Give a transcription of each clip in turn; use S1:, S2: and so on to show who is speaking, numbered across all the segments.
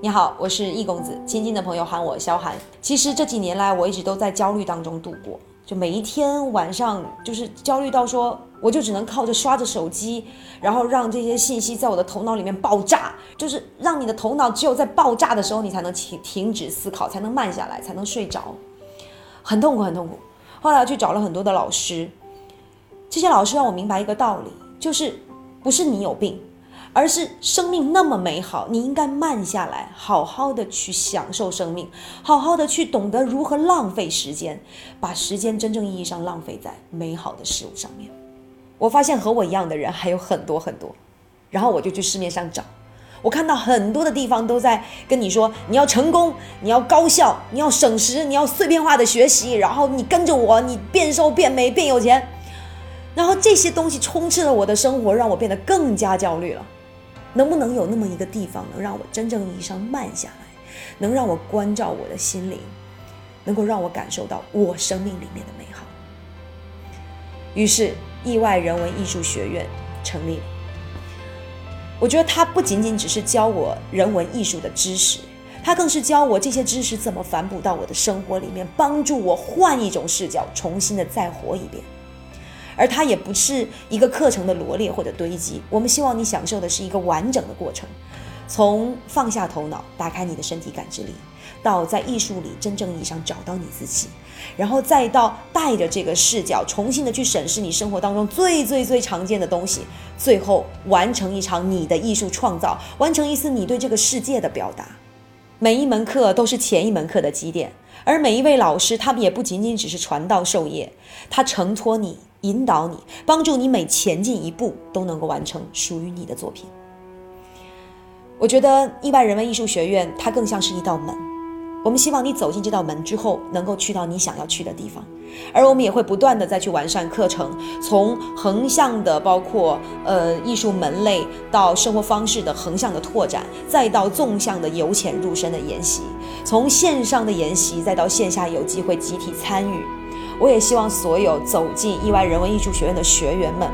S1: 你好，我是易公子，亲近的朋友喊我萧寒。其实这几年来，我一直都在焦虑当中度过，就每一天晚上就是焦虑到说，我就只能靠着刷着手机，然后让这些信息在我的头脑里面爆炸，就是让你的头脑只有在爆炸的时候，你才能停停止思考，才能慢下来，才能睡着，很痛苦，很痛苦。后来去找了很多的老师，这些老师让我明白一个道理，就是不是你有病。而是生命那么美好，你应该慢下来，好好的去享受生命，好好的去懂得如何浪费时间，把时间真正意义上浪费在美好的事物上面。我发现和我一样的人还有很多很多，然后我就去市面上找，我看到很多的地方都在跟你说，你要成功，你要高效，你要省时，你要碎片化的学习，然后你跟着我，你变瘦变美变有钱，然后这些东西充斥了我的生活，让我变得更加焦虑了。能不能有那么一个地方，能让我真正意义上慢下来，能让我关照我的心灵，能够让我感受到我生命里面的美好？于是，意外人文艺术学院成立了。我觉得它不仅仅只是教我人文艺术的知识，它更是教我这些知识怎么反哺到我的生活里面，帮助我换一种视角，重新的再活一遍。而它也不是一个课程的罗列或者堆积，我们希望你享受的是一个完整的过程，从放下头脑，打开你的身体感知力，到在艺术里真正意义上找到你自己，然后再到带着这个视角，重新的去审视你生活当中最最最常见的东西，最后完成一场你的艺术创造，完成一次你对这个世界的表达。每一门课都是前一门课的积淀，而每一位老师，他们也不仅仅只是传道授业，他承托你。引导你，帮助你每前进一步都能够完成属于你的作品。我觉得意外人文艺术学院它更像是一道门，我们希望你走进这道门之后，能够去到你想要去的地方。而我们也会不断的再去完善课程，从横向的包括呃艺术门类到生活方式的横向的拓展，再到纵向的由浅入深的研习，从线上的研习再到线下有机会集体参与。我也希望所有走进意外人文艺术学院的学员们，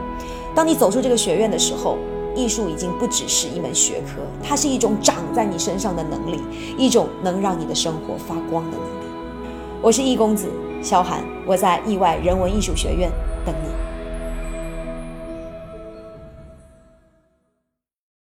S1: 当你走出这个学院的时候，艺术已经不只是一门学科，它是一种长在你身上的能力，一种能让你的生活发光的能力。我是易公子萧寒，我在意外人文艺术学院等你。